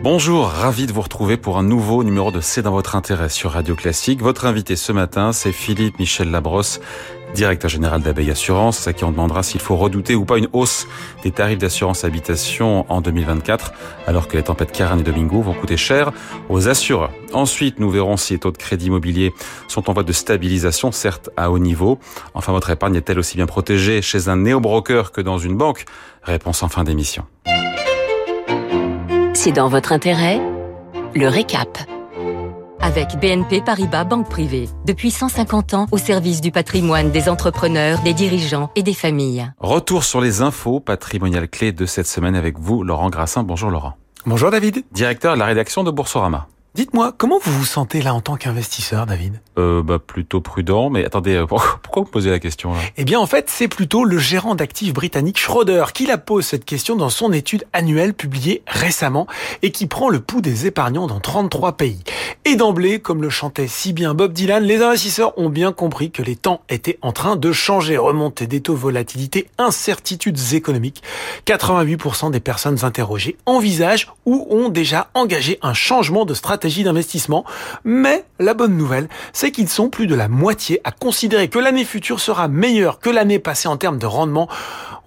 Bonjour, ravi de vous retrouver pour un nouveau numéro de C'est dans votre intérêt sur Radio Classique. Votre invité ce matin, c'est Philippe Michel Labrosse, directeur général d'Abeille Assurance, à qui on demandera s'il faut redouter ou pas une hausse des tarifs d'assurance habitation en 2024, alors que les tempêtes Karan et Domingo vont coûter cher aux assureurs. Ensuite, nous verrons si les taux de crédit immobilier sont en voie de stabilisation, certes à haut niveau. Enfin, votre épargne est-elle aussi bien protégée chez un néo-broker que dans une banque? Réponse en fin d'émission. C'est dans votre intérêt? Le récap. Avec BNP Paribas Banque Privée, depuis 150 ans au service du patrimoine des entrepreneurs, des dirigeants et des familles. Retour sur les infos patrimoniales clés de cette semaine avec vous, Laurent Grassin. Bonjour Laurent. Bonjour David. Directeur de la rédaction de Boursorama. Dites-moi, comment vous vous sentez là en tant qu'investisseur, David? Euh, bah, Plutôt prudent, mais attendez, euh, pourquoi vous posez la question là? Eh bien, en fait, c'est plutôt le gérant d'actifs britannique Schroeder qui la pose cette question dans son étude annuelle publiée récemment et qui prend le pouls des épargnants dans 33 pays. Et d'emblée, comme le chantait si bien Bob Dylan, les investisseurs ont bien compris que les temps étaient en train de changer. Remontée des taux, volatilité, incertitudes économiques. 88% des personnes interrogées envisagent ou ont déjà engagé un changement de stratégie d'investissement. Mais la bonne nouvelle, c'est qu'ils sont plus de la moitié à considérer que l'année future sera meilleure que l'année passée en termes de rendement.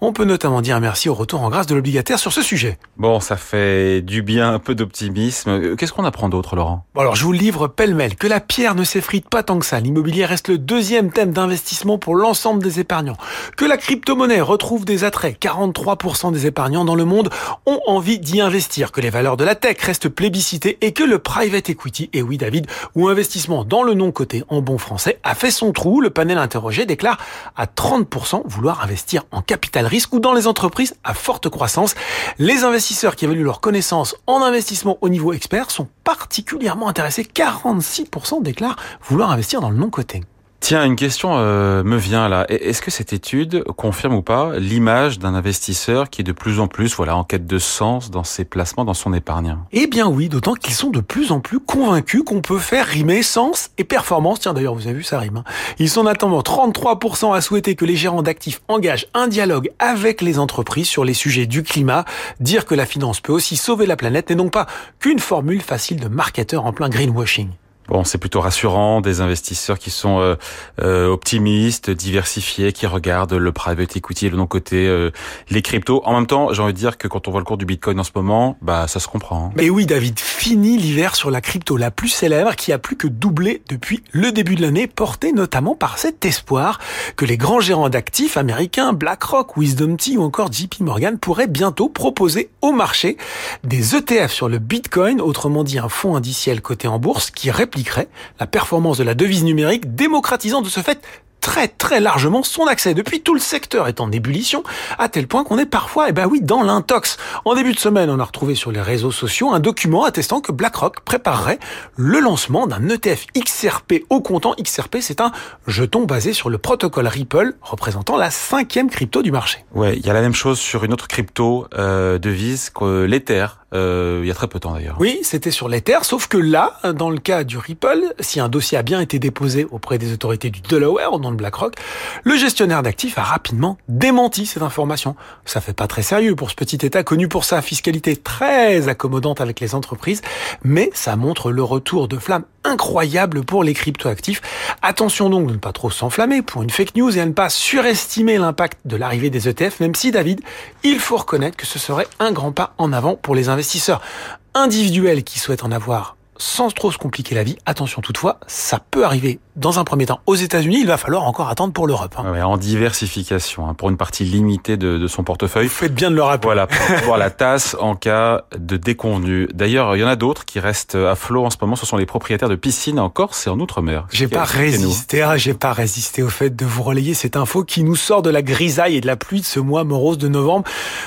On peut notamment dire merci au retour en grâce de l'obligataire sur ce sujet. Bon, ça fait du bien, un peu d'optimisme. Qu'est-ce qu'on apprend d'autre, Laurent? Bon Alors, je vous livre pêle-mêle que la pierre ne s'effrite pas tant que ça. L'immobilier reste le deuxième thème d'investissement pour l'ensemble des épargnants. Que la crypto-monnaie retrouve des attraits. 43% des épargnants dans le monde ont envie d'y investir. Que les valeurs de la tech restent plébiscitées et que le private equity, et oui David, ou investissement dans le non-coté en bon français, a fait son trou. Le panel interrogé déclare à 30% vouloir investir en capital risque ou dans les entreprises à forte croissance. Les investisseurs qui évaluent leurs connaissances en investissement au niveau expert sont particulièrement intéressés. 46% déclarent vouloir investir dans le non-coté. Tiens, une question euh, me vient là. Est-ce que cette étude confirme ou pas l'image d'un investisseur qui est de plus en plus voilà en quête de sens dans ses placements, dans son épargne? Eh bien oui, d'autant qu'ils sont de plus en plus convaincus qu'on peut faire rimer sens et performance. Tiens d'ailleurs, vous avez vu ça rime. Hein. Ils sont notamment 33% à souhaiter que les gérants d'actifs engagent un dialogue avec les entreprises sur les sujets du climat. Dire que la finance peut aussi sauver la planète n'est donc pas qu'une formule facile de marketeur en plein greenwashing. Bon, c'est plutôt rassurant, des investisseurs qui sont euh, euh, optimistes, diversifiés, qui regardent le private equity, le non-côté, euh, les cryptos. En même temps, j'ai envie de dire que quand on voit le cours du Bitcoin en ce moment, bah ça se comprend. Hein. Mais oui, David, fini l'hiver sur la crypto la plus célèbre qui a plus que doublé depuis le début de l'année, porté notamment par cet espoir que les grands gérants d'actifs américains, BlackRock, Wisdom Tea ou encore JP Morgan pourraient bientôt proposer au marché des ETF sur le Bitcoin, autrement dit un fonds indiciel coté en bourse qui répond la performance de la devise numérique, démocratisant de ce fait très très largement son accès. Depuis tout le secteur est en ébullition, à tel point qu'on est parfois, eh ben oui, dans l'intox. En début de semaine, on a retrouvé sur les réseaux sociaux un document attestant que BlackRock préparerait le lancement d'un ETF XRP au comptant. XRP, c'est un jeton basé sur le protocole Ripple, représentant la cinquième crypto du marché. Ouais, il y a la même chose sur une autre crypto euh, devise que l'Ether. Euh, il y a très peu de temps d'ailleurs. Oui, c'était sur l'Ether, sauf que là, dans le cas du Ripple, si un dossier a bien été déposé auprès des autorités du Delaware, dans le BlackRock, le gestionnaire d'actifs a rapidement démenti cette information. Ça fait pas très sérieux pour ce petit État connu pour sa fiscalité très accommodante avec les entreprises, mais ça montre le retour de flamme incroyable pour les cryptoactifs. Attention donc de ne pas trop s'enflammer pour une fake news et à ne pas surestimer l'impact de l'arrivée des ETF, même si David, il faut reconnaître que ce serait un grand pas en avant pour les investisseurs individuels qui souhaitent en avoir sans trop se compliquer la vie. Attention toutefois, ça peut arriver dans un premier temps aux États-Unis. Il va falloir encore attendre pour l'Europe. Hein. en diversification, hein, pour une partie limitée de, de, son portefeuille. Vous faites bien de le rappeler. Voilà, pour avoir la tasse en cas de déconvenu. D'ailleurs, il y en a d'autres qui restent à flot en ce moment. Ce sont les propriétaires de piscines en Corse et en Outre-mer. J'ai pas résisté, ah, j'ai pas résisté au fait de vous relayer cette info qui nous sort de la grisaille et de la pluie de ce mois morose de novembre.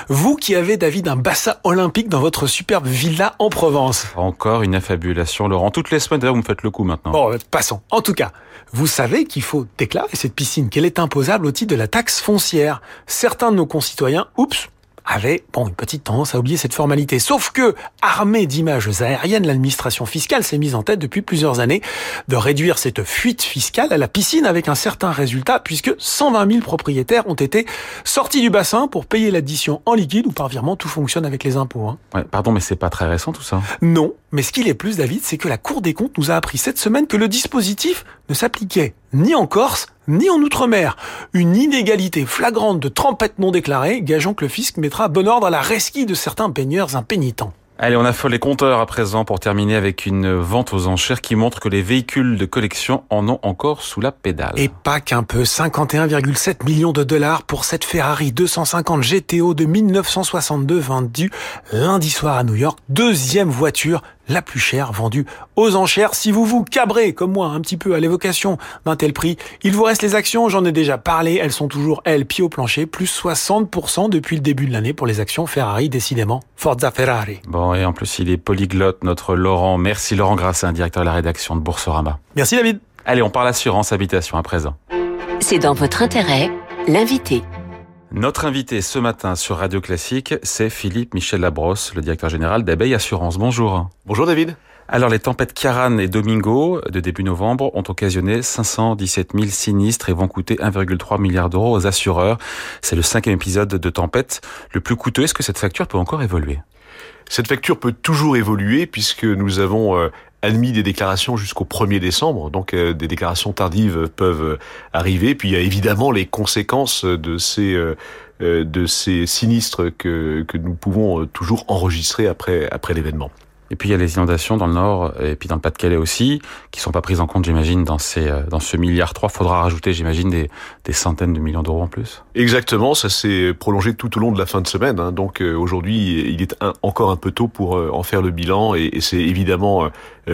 Vous qui avez, David, un bassin olympique dans votre superbe villa en Provence. Encore une affabulation, Laurent. Toutes les semaines, d'ailleurs, vous me faites le coup maintenant. Bon, passons. En tout cas, vous savez qu'il faut déclarer cette piscine, qu'elle est imposable au titre de la taxe foncière. Certains de nos concitoyens, oups, avait bon une petite tendance à oublier cette formalité. Sauf que, armée d'images aériennes, l'administration fiscale s'est mise en tête depuis plusieurs années de réduire cette fuite fiscale à la piscine avec un certain résultat, puisque 120 000 propriétaires ont été sortis du bassin pour payer l'addition en liquide ou par virement. Tout fonctionne avec les impôts. Hein. Ouais, pardon, mais c'est pas très récent tout ça. Non, mais ce qu'il est plus, David, c'est que la Cour des comptes nous a appris cette semaine que le dispositif ne s'appliquait ni en Corse, ni en Outre-mer. Une inégalité flagrante de trempettes non déclarées, gageant que le fisc mettra bon ordre à la resquille de certains baigneurs impénitents. Allez, on affole les compteurs à présent pour terminer avec une vente aux enchères qui montre que les véhicules de collection en ont encore sous la pédale. Et pas qu'un peu, 51,7 millions de dollars pour cette Ferrari 250 GTO de 1962 vendue lundi soir à New York, deuxième voiture la plus chère vendue aux enchères. Si vous vous cabrez, comme moi, un petit peu à l'évocation d'un tel prix, il vous reste les actions, j'en ai déjà parlé, elles sont toujours, elles, pied au plancher, plus 60% depuis le début de l'année pour les actions Ferrari, décidément. Forza Ferrari. Bon, et en plus, il est polyglotte, notre Laurent. Merci Laurent Grassin, directeur de la rédaction de Boursorama. Merci David. Allez, on parle assurance habitation à présent. C'est dans votre intérêt, l'invité. Notre invité ce matin sur Radio Classique, c'est Philippe Michel Labrosse, le directeur général d'Abeille Assurance. Bonjour. Bonjour David. Alors les tempêtes Kiaran et Domingo de début novembre ont occasionné 517 000 sinistres et vont coûter 1,3 milliard d'euros aux assureurs. C'est le cinquième épisode de tempête le plus coûteux. Est-ce que cette facture peut encore évoluer? Cette facture peut toujours évoluer puisque nous avons euh, admis des déclarations jusqu'au 1er décembre, donc euh, des déclarations tardives peuvent euh, arriver. Puis il y a évidemment les conséquences de ces euh, ces sinistres que nous pouvons toujours enregistrer après l'événement. Et puis il y a les inondations dans le nord et puis dans le Pas-de-Calais aussi, qui sont pas prises en compte, j'imagine, dans ces dans ce milliard 3. Faudra rajouter, j'imagine, des, des centaines de millions d'euros en plus. Exactement, ça s'est prolongé tout au long de la fin de semaine. Hein. Donc aujourd'hui, il est un, encore un peu tôt pour en faire le bilan, et, et c'est évidemment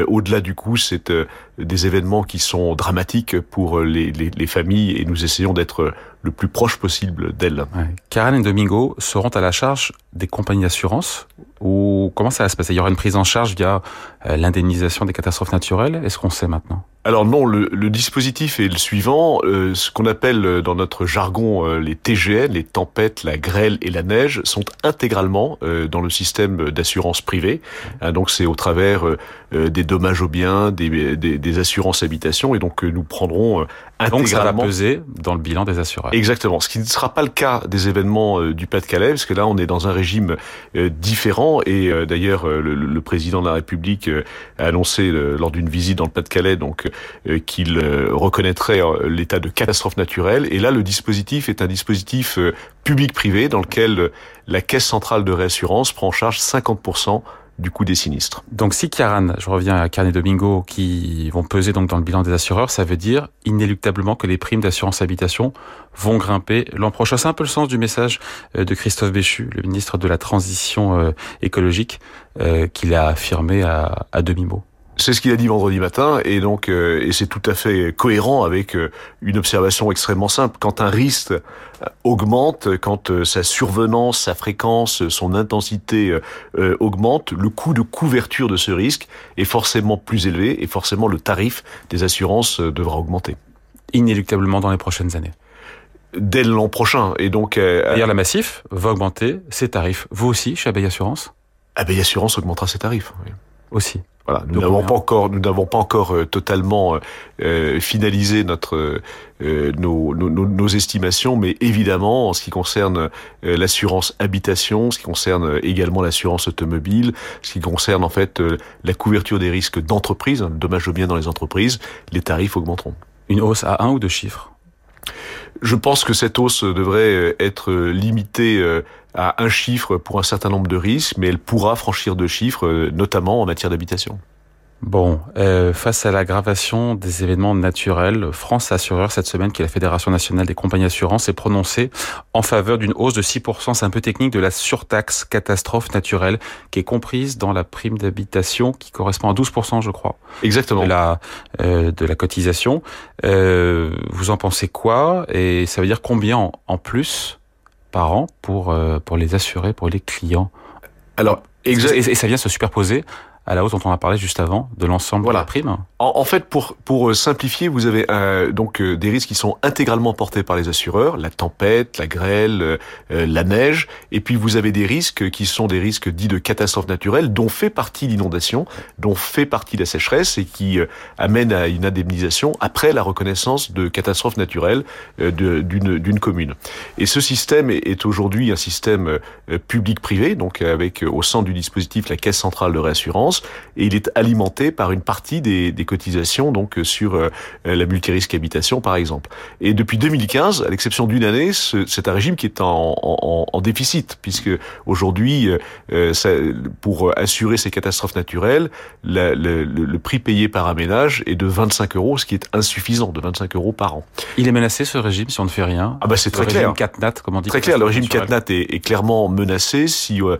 au-delà du coup, c'est des événements qui sont dramatiques pour les, les, les familles, et nous essayons d'être le plus proche possible d'elles. Ouais. Karen et Domingo seront à la charge des compagnies d'assurance ou comment ça va se passer? Il y aura une prise en charge via euh, l'indemnisation des catastrophes naturelles? Est-ce qu'on sait maintenant? Alors non, le, dispositif est le suivant, euh, ce qu'on appelle euh, dans notre jargon les TGN, les tempêtes, la grêle et la neige, sont intégralement dans le système d'assurance privée. Hein, donc c'est au travers des dommages aux biens, des assurances habitation, et donc nous prendrons intégralement... Donc ça va peser dans le bilan des assureurs. Exactement, ce qui ne sera pas le cas des événements du Pas-de-Calais, parce que là on est dans un régime différent, et d'ailleurs le, le, président de la République a annoncé lors d'une visite dans le Pas-de-Calais, donc euh, qu'il euh, reconnaîtrait euh, l'état de catastrophe naturelle. Et là, le dispositif est un dispositif public-privé dans lequel la Caisse centrale de réassurance prend en charge 50% du coût des sinistres. Donc si Kiaran, je reviens à Carnet Domingo, qui vont peser donc dans le bilan des assureurs, ça veut dire inéluctablement que les primes d'assurance habitation vont grimper l'an prochain. C'est un peu le sens du message de Christophe Béchu, le ministre de la Transition écologique, qu'il a affirmé à, à demi-mot. C'est ce qu'il a dit vendredi matin, et donc euh, et c'est tout à fait cohérent avec euh, une observation extrêmement simple. Quand un risque augmente, quand euh, sa survenance, sa fréquence, son intensité euh, augmente, le coût de couverture de ce risque est forcément plus élevé, et forcément le tarif des assurances devra augmenter. Inéluctablement dans les prochaines années dès l'an prochain. Et donc, euh, d'ailleurs, la Massif va augmenter ses tarifs. Vous aussi, chez Abeille Assurance? Abeille Assurance augmentera ses tarifs. Oui. Aussi. Voilà, nous n'avons pas encore, nous n'avons pas encore euh, totalement euh, finalisé notre euh, nos, nos, nos, estimations, mais évidemment, en ce qui concerne euh, l'assurance habitation, ce qui concerne également l'assurance automobile, ce qui concerne en fait euh, la couverture des risques d'entreprise, hein, dommage au bien dans les entreprises, les tarifs augmenteront. Une hausse à un ou deux chiffres? Je pense que cette hausse devrait être limitée à un chiffre pour un certain nombre de risques, mais elle pourra franchir deux chiffres, notamment en matière d'habitation. Bon, euh, face à l'aggravation des événements naturels, France Assureur, cette semaine, qui est la Fédération nationale des compagnies d'assurance, s'est prononcée en faveur d'une hausse de 6%, c'est un peu technique, de la surtaxe catastrophe naturelle, qui est comprise dans la prime d'habitation, qui correspond à 12%, je crois. Exactement. De la, euh, de la cotisation. Euh, vous en pensez quoi? Et ça veut dire combien en, en plus? Par an pour, euh, pour les assurer, pour les clients Alors, exact. Et, et ça vient se superposer à la hausse dont on a parlé juste avant, de l'ensemble de la prime en, fait, pour, pour simplifier, vous avez donc des risques qui sont intégralement portés par les assureurs, la tempête, la grêle, la neige, et puis vous avez des risques qui sont des risques dits de catastrophes naturelles, dont fait partie l'inondation, dont fait partie la sécheresse, et qui amènent à une indemnisation après la reconnaissance de catastrophes naturelles d'une commune. Et ce système est, aujourd'hui un système public-privé, donc avec au centre du dispositif la Caisse centrale de réassurance, et il est alimenté par une partie des, des cotisations donc sur la multirisque habitation par exemple. Et depuis 2015, à l'exception d'une année, c'est un régime qui est en, en, en déficit, puisque aujourd'hui, euh, pour assurer ces catastrophes naturelles, la, le, le, prix payé par un ménage est de 25 euros, ce qui est insuffisant, de 25 euros par an. Il est menacé ce régime si on ne fait rien? Ah bah c'est très clair. Le régime CatNat, comme on dit. Très clair, le régime CatNat est, est, clairement menacé si euh,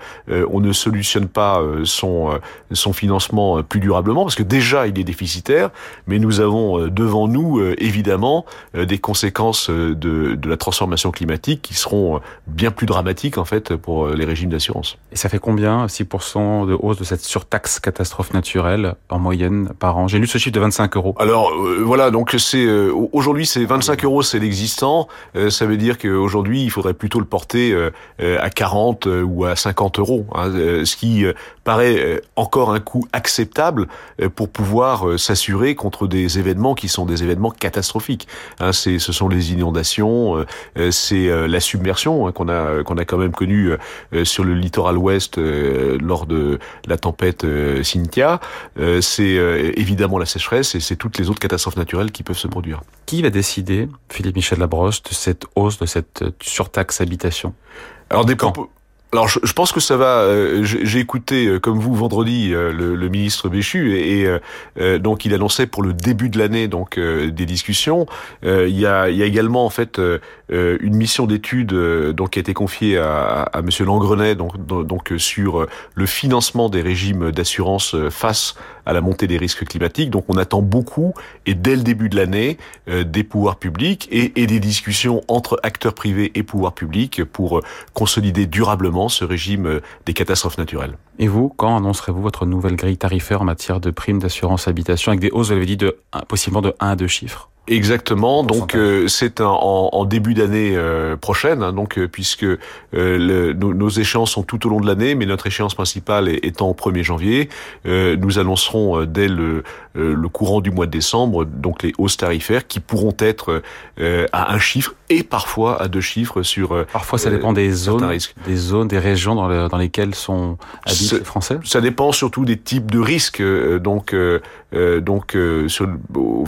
on ne solutionne pas euh, son son financement plus durablement, parce que déjà il est déficitaire, mais nous avons devant nous évidemment des conséquences de, de la transformation climatique qui seront bien plus dramatiques en fait pour les régimes d'assurance. Et ça fait combien 6% de hausse de cette surtaxe catastrophe naturelle en moyenne par an? J'ai lu ce chiffre de 25 euros. Alors euh, voilà, donc c'est euh, aujourd'hui c'est 25 euros, c'est l'existant. Euh, ça veut dire qu'aujourd'hui il faudrait plutôt le porter à 40 ou à 50 euros, hein, ce qui paraît encore un coût acceptable pour pouvoir s'assurer contre des événements qui sont des événements catastrophiques. Hein, c'est ce sont les inondations, c'est la submersion hein, qu'on a qu'on a quand même connu sur le littoral ouest lors de la tempête Cynthia. c'est évidemment la sécheresse et c'est toutes les autres catastrophes naturelles qui peuvent se produire. Qui va décider, Philippe Michel Labrosse, de cette hausse, de cette surtaxe habitation? Alors des alors je, pense que ça va. Euh, j'ai écouté euh, comme vous vendredi euh, le, ministre Béchu et, donc il annonçait pour le début de l'année donc des discussions. il, y a, il y a également en fait une mission d'étude donc qui a été confiée à, à Monsieur Langrenet donc sur le financement des régimes d'assurance face à la montée des risques climatiques. Donc on attend beaucoup et dès le début de l'année des pouvoirs publics et, des discussions entre acteurs privés et pouvoirs publics pour consolider durablement ce régime euh, des catastrophes naturelles. Et vous, quand annoncerez-vous votre nouvelle grille tarifaire en matière de primes d'assurance habitation avec des hausses, vous l'avez dit, de, possiblement de 1 à 2 chiffres? Exactement. Donc euh, c'est en, en, début d'année euh, prochaine, hein, donc puisque le, nos, échéances sont tout au long de l'année, mais notre échéance principale étant au 1er janvier, nous annoncerons dès le, le courant du mois de décembre donc les hausses tarifaires qui pourront être à un chiffre et parfois à deux chiffres sur. Parfois ça dépend des zones, des zones, des régions dans, dans lesquelles sont habitent les Français. Ça dépend surtout des types de risques, donc donc sur,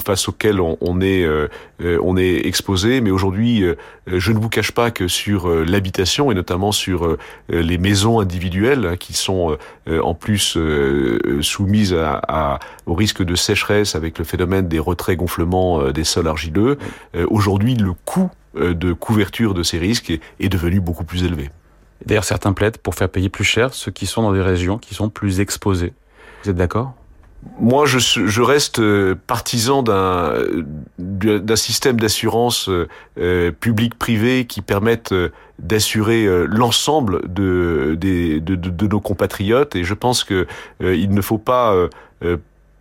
face auxquels on, on est euh, euh, on est exposé. Mais aujourd'hui, euh, je ne vous cache pas que sur l'habitation et notamment sur les maisons individuelles hein, qui sont en plus soumises à, au risque de sécheresse avec le phénomène des retraits gonflements des sols argileux, aujourd'hui le coût de couverture de ces risques est devenu beaucoup plus élevé. D'ailleurs, certains plaident pour faire payer plus cher ceux qui sont dans des régions qui sont plus exposées. Vous êtes d'accord? Moi, je, je, reste euh, partisan d'un d'un système d'assurance euh, euh, public-privé qui permette d'assurer l'ensemble de, de, de, nos compatriotes. Et je pense que il ne faut pas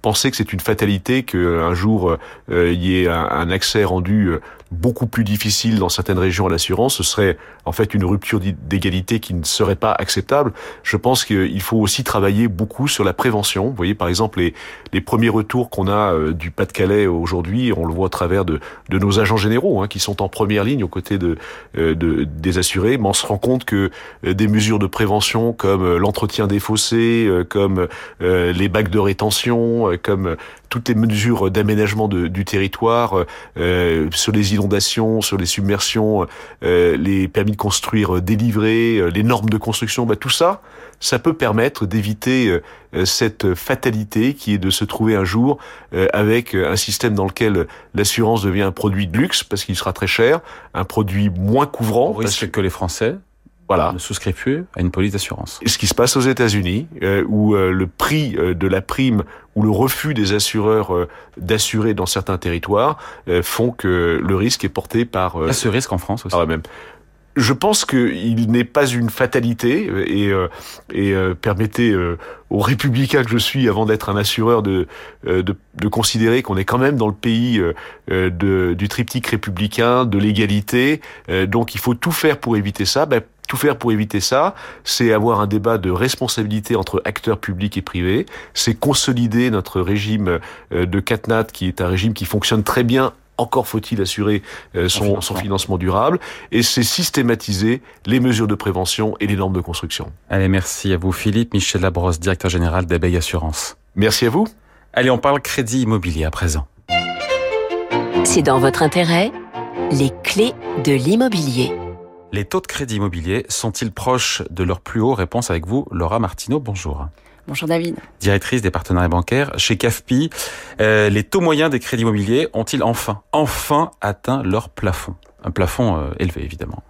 penser que c'est une fatalité qu'un jour il y ait un accès rendu beaucoup plus difficile dans certaines régions à l'assurance, ce serait en fait une rupture d'égalité qui ne serait pas acceptable. Je pense qu'il faut aussi travailler beaucoup sur la prévention. Vous voyez par exemple les, premiers retours qu'on a euh, du Pas-de-Calais aujourd'hui, on le voit à travers de, nos agents généraux hein, qui sont en première ligne aux côtés de, euh, de des assurés, mais on se rend compte que euh, des mesures de prévention comme l'entretien des fossés, comme les bacs de rétention, comme toutes les mesures d'aménagement du territoire sur les inondations, sur les submersions, les permis de construire délivrés, les normes de construction, bah, tout ça, ça peut permettre d'éviter cette fatalité qui est de se trouver un jour avec un système dans lequel l'assurance devient un produit de luxe parce qu'il sera très cher, un produit moins couvrant. Au risque que les Français voilà. ne souscrivent plus à une police d'assurance. Ce qui se passe aux États-Unis, euh, où euh, le prix euh, de la prime ou le refus des assureurs d'assurer dans certains territoires font que le risque est porté par... Il y a ce risque en France aussi. Ah, même. je pense qu'il n'est pas une fatalité et, et permettez aux républicains que je suis, avant d'être un assureur, de, de, de considérer qu'on est quand même dans le pays de, du triptyque républicain, de l'égalité. donc il faut tout faire pour éviter ça. Ben, tout faire pour éviter ça, c'est avoir un débat de responsabilité entre acteurs publics et privés, c'est consolider notre régime de CatNat, qui est un régime qui fonctionne très bien encore faut-il assurer euh, son, son, financement durable. Et c'est systématiser les mesures de prévention et les normes de construction. Allez, merci à vous Philippe. Michel Labrosse, directeur général d'Abeille Assurance. Merci à vous. Allez, on parle crédit immobilier à présent. C'est dans votre intérêt, les clés de l'immobilier. Les taux de crédit immobilier sont-ils proches de leur plus haut Réponse avec vous, Laura Martineau. Bonjour. Bonjour David. Directrice des partenariats bancaires chez CAFPI, euh, les taux moyens des crédits immobiliers ont-ils enfin, enfin atteint leur plafond? Un plafond euh, élevé évidemment.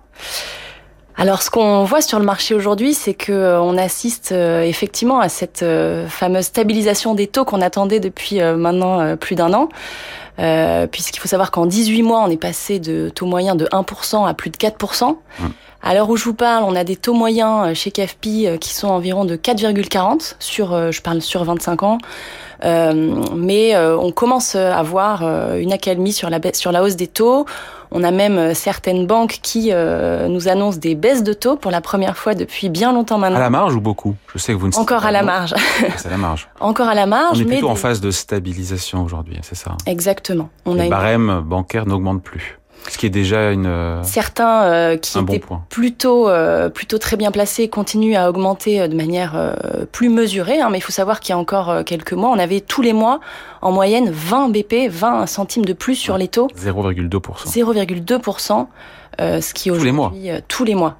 Alors, ce qu'on voit sur le marché aujourd'hui, c'est que euh, on assiste effectivement à cette fameuse stabilisation des taux qu'on attendait depuis maintenant plus d'un an. Puisqu'il faut savoir qu'en 18 mois, on est passé de taux moyen de 1% à plus de 4%. À l'heure où je vous parle, on a des taux moyens euh, chez CAFPI euh, qui sont environ de 4,40 sur, euh, je parle sur 25 ans. Euh, mais on commence à voir une accalmie sur la, sur la hausse des taux. On a même certaines banques qui nous annoncent des baisses de taux pour la première fois depuis bien longtemps maintenant. À la marge ou beaucoup? Je sais que vous ne Encore à la marge. C'est à la marge. Encore à la marge. On est plutôt en phase de stabilisation aujourd'hui, c'est ça Exactement. On Les a barèmes bancaires n'augmentent plus. Ce qui est déjà une euh, certains euh, qui étaient plutôt euh, plutôt très bien placés continuent à augmenter de manière plus mesurée. Hein, mais il faut savoir qu'il y a encore quelques mois, on avait tous les mois en moyenne 20 BP, 20 centimes de plus sur les taux. 0,2%. 0,2%, ce qui tous les mois. tous les mois.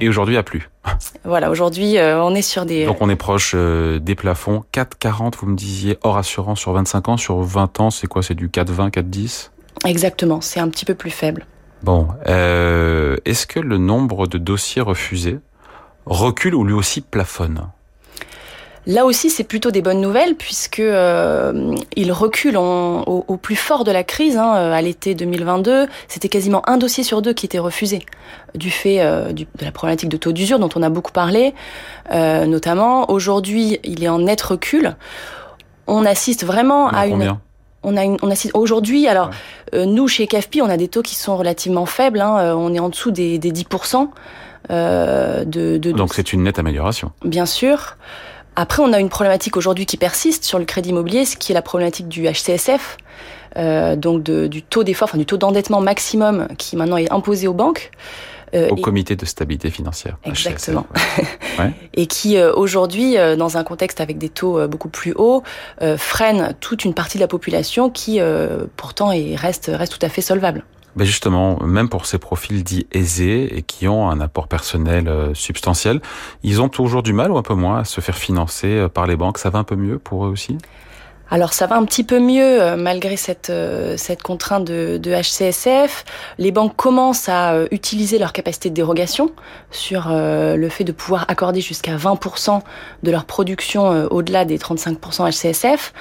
Et aujourd'hui, il n'y a plus. Voilà, aujourd'hui, on est sur des... Donc on est proche des plafonds. 4,40, vous me disiez, hors assurance sur 25 ans. Sur 20 ans, c'est quoi? C'est du 4,20, 4,10 Exactement, c'est un petit peu plus faible. Bon, euh, est-ce que le nombre de dossiers refusés recule ou lui aussi plafonne? Là aussi, c'est plutôt des bonnes nouvelles puisque euh, il recule au, plus fort de la crise. Hein, à l'été 2022, c'était quasiment un dossier sur deux qui était refusé du fait euh, de la problématique de taux d'usure dont on a beaucoup parlé, euh, notamment. Aujourd'hui, il est en net recul. On assiste vraiment à une on a une, on a aujourd'hui. Alors euh, nous chez KFP, on a des taux qui sont relativement faibles. Hein, euh, on est en dessous des, des 10%. Euh, de, de, Donc c'est une nette amélioration. Bien sûr. Après, on a une problématique aujourd'hui qui persiste sur le crédit immobilier, ce qui est la problématique du HCSF, euh, donc de, du taux d'effort, enfin du taux d'endettement maximum qui maintenant est imposé aux banques. Euh, au comité de stabilité financière. Exactement. et qui euh, aujourd'hui, euh, dans un contexte avec des taux beaucoup plus hauts, freine toute une partie de la population qui pourtant est, reste, reste tout à fait solvable. Ben justement, même pour ces profils dits aisés et qui ont un apport personnel substantiel, ils ont toujours du mal ou un peu moins à se faire financer par les banques? Ça va un peu mieux pour eux aussi? Alors ça va un petit peu mieux euh, malgré cette, euh, cette contrainte de, de, HCSF. Les banques commencent à euh, utiliser leur capacité de dérogation sur le fait de pouvoir accorder jusqu'à 20% de leur production au-delà des 35% HCSF.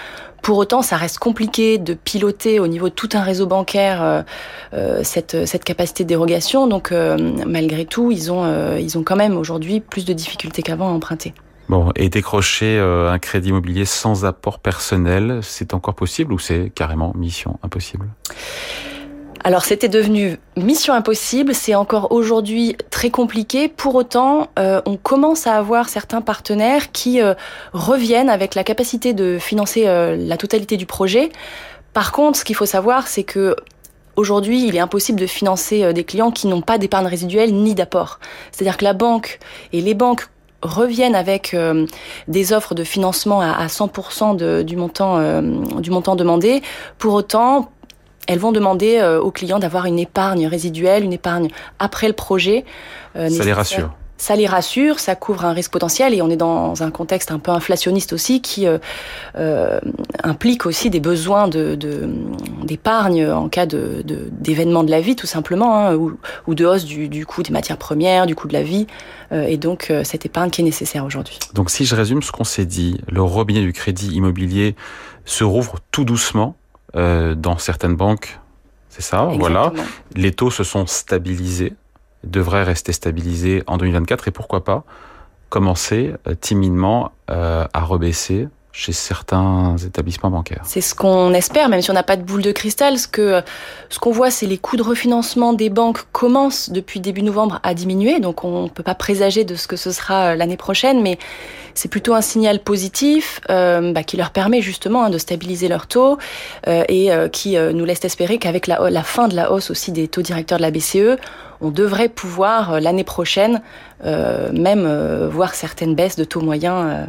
Pour autant, ça reste compliqué de piloter au niveau de tout un réseau bancaire cette, cette capacité de dérogation. Donc malgré tout, ils ont, ils ont quand même aujourd'hui plus de difficultés qu'avant à emprunter. Bon, et décrocher euh, un crédit immobilier sans apport personnel, c'est encore possible ou c'est carrément mission impossible? Alors c'était devenu mission impossible, c'est encore aujourd'hui très compliqué. Pour autant, euh, on commence à avoir certains partenaires qui euh, reviennent avec la capacité de financer la totalité du projet. Par contre, ce qu'il faut savoir, c'est que Aujourd'hui, il est impossible de financer des clients qui n'ont pas d'épargne résiduelle ni d'apport. C'est-à-dire que la banque et les banques reviennent avec euh, des offres de financement à, 100% de, du montant euh, du montant demandé. Pour autant, elles vont demander euh, aux clients d'avoir une épargne résiduelle, une épargne après le projet. Ça les rassure ça les rassure, ça couvre un risque potentiel et on est dans un contexte un peu inflationniste aussi qui euh, euh, implique aussi des besoins de d'épargne en cas de d'événements de, la vie tout simplement hein, ou, ou, de hausse du, du, coût des matières premières, du coût de la vie euh, et donc euh, cette épargne qui est nécessaire aujourd'hui. Donc si je résume ce qu'on s'est dit, le robinet du crédit immobilier se rouvre tout doucement dans certaines banques, c'est ça, voilà. Les taux se sont stabilisés devrait rester stabilisé en 2024 et pourquoi pas commencer timidement à rebaisser chez certains établissements bancaires. C'est ce qu'on espère, même si on n'a pas de boule de cristal. Ce que ce qu'on voit, c'est les coûts de refinancement des banques commencent depuis début novembre à diminuer. Donc on ne peut pas présager de ce que ce sera euh, l'année prochaine, mais c'est plutôt un signal positif euh, bah, qui leur permet justement hein, de stabiliser leurs taux euh, et qui nous laisse espérer qu'avec la, fin de la hausse aussi des taux directeurs de la BCE, on devrait pouvoir l'année prochaine même voir certaines baisses de taux moyens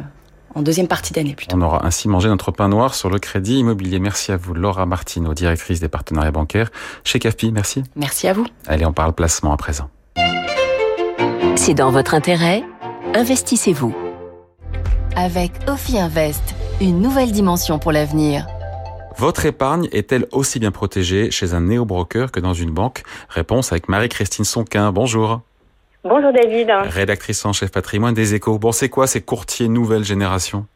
en deuxième partie d'année On aura ainsi mangé notre pain noir sur le crédit immobilier. Merci à vous, Laura Martino, directrice des partenariats bancaires chez CAFPI. Merci. Merci à vous. Allez, on parle placement à présent. C'est dans votre intérêt. Investissez-vous. Avec Ophi Invest, une nouvelle dimension pour l'avenir. Votre épargne est-elle aussi bien protégée chez un néo-broker que dans une banque? Réponse avec Marie-Christine Sonquin. Bonjour. Bonjour David. Rédactrice en chef patrimoine des échos. Bon, c'est quoi ces courtiers nouvelle génération?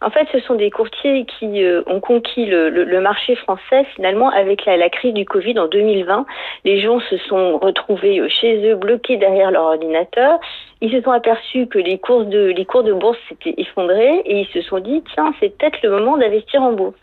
En fait, ce sont des courtiers qui euh, ont conquis le, le, le, marché français finalement avec la, la, crise du Covid en 2020. Les gens se sont retrouvés euh, chez eux, bloqués derrière leur ordinateur. Ils se sont aperçus que les cours de, les cours de bourse s'étaient effondrés et ils se sont dit, tiens, c'est peut-être le moment d'investir en bourse.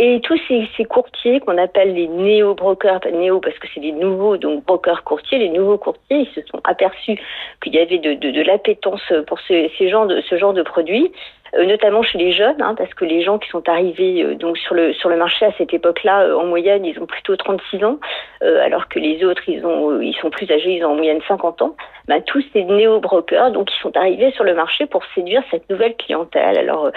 Et tous ces, courtiers qu'on appelle les néo-brokers, néo parce que c'est des nouveaux, donc brokers courtiers, les nouveaux courtiers, ils se sont aperçus qu'il y avait de, l'appétence pour ce, genre de produits. Euh, notamment chez les jeunes, hein, parce que les gens qui sont arrivés euh, donc sur le sur le marché à cette époque-là, euh, en moyenne, ils ont plutôt 36 ans, alors que les autres, ils ont sont plus âgés, ils ont en moyenne 50 ans. Ben, tous ces néo-brokers, donc, ils sont arrivés sur le marché pour séduire cette nouvelle clientèle. Alors,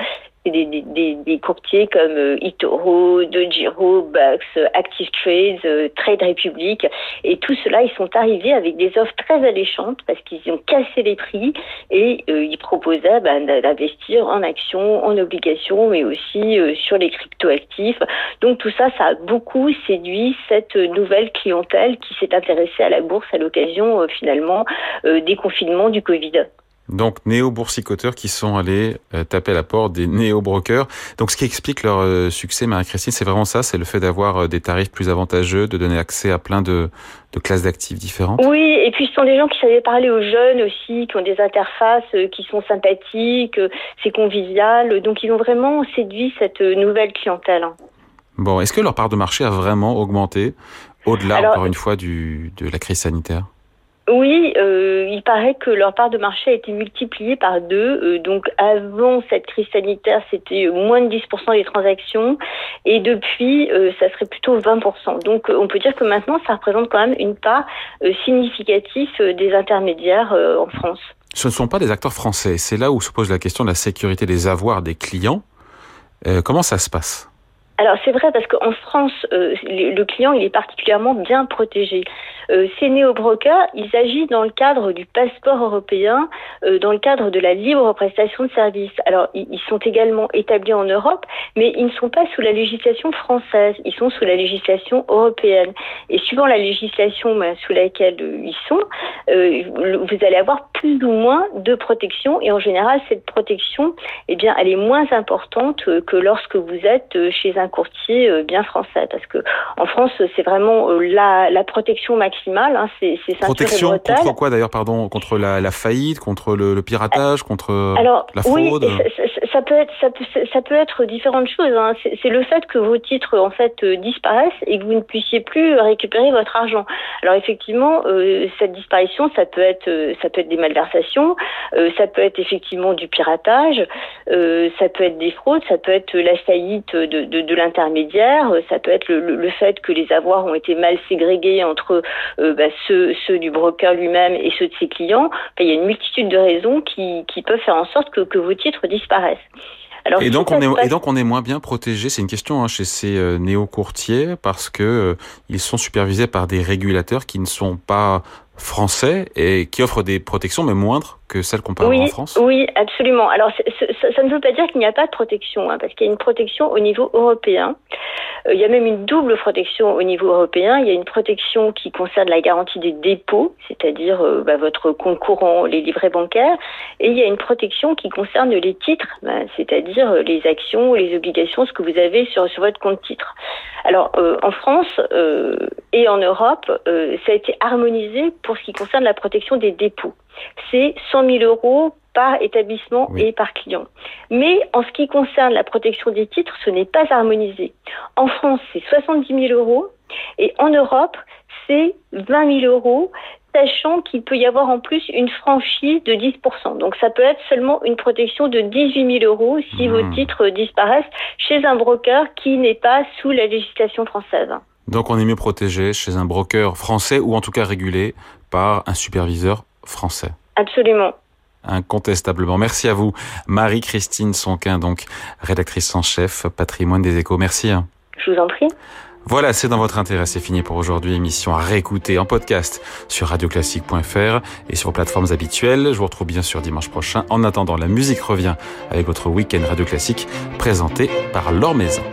des, des, des, courtiers comme euh, Itoro, DeGiro, Bucks, Active Trades, euh, Trade Republic. Et tout cela, ils sont arrivés avec des offres très alléchantes parce qu'ils ont cassé les prix et euh, ils proposaient bah, d'investir en actions, en obligations, mais aussi euh, sur les cryptoactifs. Donc tout ça, ça a beaucoup séduit cette nouvelle clientèle qui s'est intéressée à la bourse à l'occasion finalement des confinements du Covid donc néo-boursicoteurs qui sont allés euh, taper à la porte des néo-brokers. Donc ce qui explique leur euh, succès, Marie-Christine, c'est vraiment ça, c'est le fait d'avoir euh, des tarifs plus avantageux, de donner accès à plein de, de classes d'actifs différentes. Oui, et puis ce sont des gens qui savaient parler aux jeunes aussi, qui ont des interfaces qui sont sympathiques, c'est convivial, donc ils ont vraiment séduit cette nouvelle clientèle. Bon, est-ce que leur part de marché a vraiment augmenté au-delà, encore une fois, du, de la crise sanitaire? Oui, euh, il paraît que leur part de marché a été multipliée par deux. Euh, donc avant cette crise sanitaire, c'était moins de 10% des transactions et depuis, euh, ça serait plutôt 20%. Donc on peut dire que maintenant, ça représente quand même une part significative des intermédiaires en France. Ce ne sont pas des acteurs français. C'est là où se pose la question de la sécurité des avoirs des clients. comment ça se passe? Alors c'est vrai parce qu'en France, euh, le client il est particulièrement bien protégé. Euh, ces néo-brokers, ils agissent dans le cadre du passeport européen, euh, dans le cadre de la libre prestation de services. Alors ils, sont également établis en Europe, mais ils ne sont pas sous la législation française, ils sont sous la législation européenne. Et suivant la législation bah, sous laquelle ils sont, vous allez avoir plus ou moins de protection. Et en général, cette protection, eh bien, elle est moins importante que lorsque vous êtes chez un courtier euh, bien français. Parce que en France c'est vraiment euh, la, la protection maximale hein, c'est protection contre quoi d'ailleurs pardon contre la, la, faillite contre le, le piratage contre Alors, la fraude oui, ça, peut être ça peut, ça peut être différentes choses hein. c'est le fait que vos titres en fait euh, disparaissent et que vous ne puissiez plus récupérer votre argent alors effectivement euh, cette disparition ça peut être ça peut être des malversations euh, ça peut être effectivement du piratage ça peut être des fraudes ça peut être la faillite de, de, de l'intermédiaire, ça peut être le, le, fait que les avoirs ont été mal ségrégés entre euh, bah, ceux, ceux, du broker lui-même et ceux de ses clients. Il y a une multitude de raisons qui, qui peuvent faire en sorte que, que vos titres disparaissent. Alors, et, donc on est, passe... et donc on est moins bien protégé, c'est une question hein, chez ces euh, néo-courtiers, parce que euh, ils sont supervisés par des régulateurs qui ne sont pas français et qui offrent des protections, mais moindres que celles qu'on peut oui, avoir en France? Oui, absolument. Alors, ça, ça, ne veut pas dire qu'il n'y a pas de protection, hein, parce qu'il y a une protection au niveau européen. Euh, il y a même une double protection au niveau européen. Il y a une protection qui concerne la garantie des dépôts, c'est-à-dire euh, bah, votre compte courant, les livrets bancaires, et il y a une protection qui concerne les titres, bah, c'est-à-dire euh, les actions, les obligations, ce que vous avez sur, sur votre compte titre. Alors, euh, en France et en Europe, ça a été harmonisé pour ce qui concerne la protection des dépôts. C'est 100 000 euros par établissement et par client. Mais en ce qui concerne la protection des titres, ce n'est pas harmonisé. En France, c'est 70 000 euros et en Europe, c'est 20 000 euros sachant qu'il peut y avoir en plus une franchise de 10%. Donc ça peut être seulement une protection de 18 000 euros si vos mmh. titres disparaissent chez un broker qui n'est pas sous la législation française. Donc on est mieux protégé chez un broker français ou en tout cas régulé par un superviseur français. Absolument. Incontestablement. Merci à vous, Marie-Christine Sonquin, donc rédactrice en chef patrimoine des échos. Merci. Hein. Je vous en prie. Voilà, c'est dans votre intérêt, c'est fini pour aujourd'hui. Émission à réécouter en podcast sur radioclassique.fr et sur vos plateformes habituelles. Je vous retrouve bien sûr dimanche prochain. En attendant, la musique revient avec votre week-end Radio Classique présenté par Laure Maison.